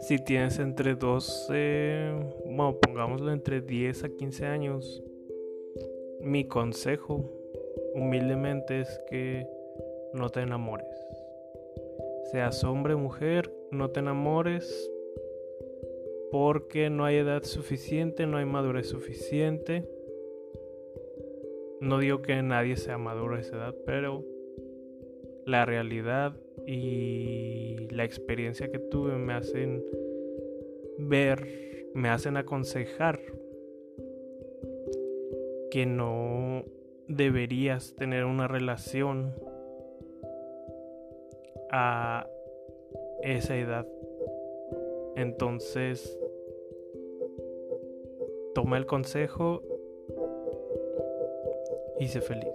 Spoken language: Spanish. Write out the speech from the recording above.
Si tienes entre 12, bueno, pongámoslo entre 10 a 15 años, mi consejo humildemente es que no te enamores. Seas hombre o mujer, no te enamores porque no hay edad suficiente, no hay madurez suficiente. No digo que nadie sea maduro a esa edad, pero la realidad y la experiencia que tuve me hacen ver, me hacen aconsejar que no deberías tener una relación a esa edad. Entonces, toma el consejo y sé feliz.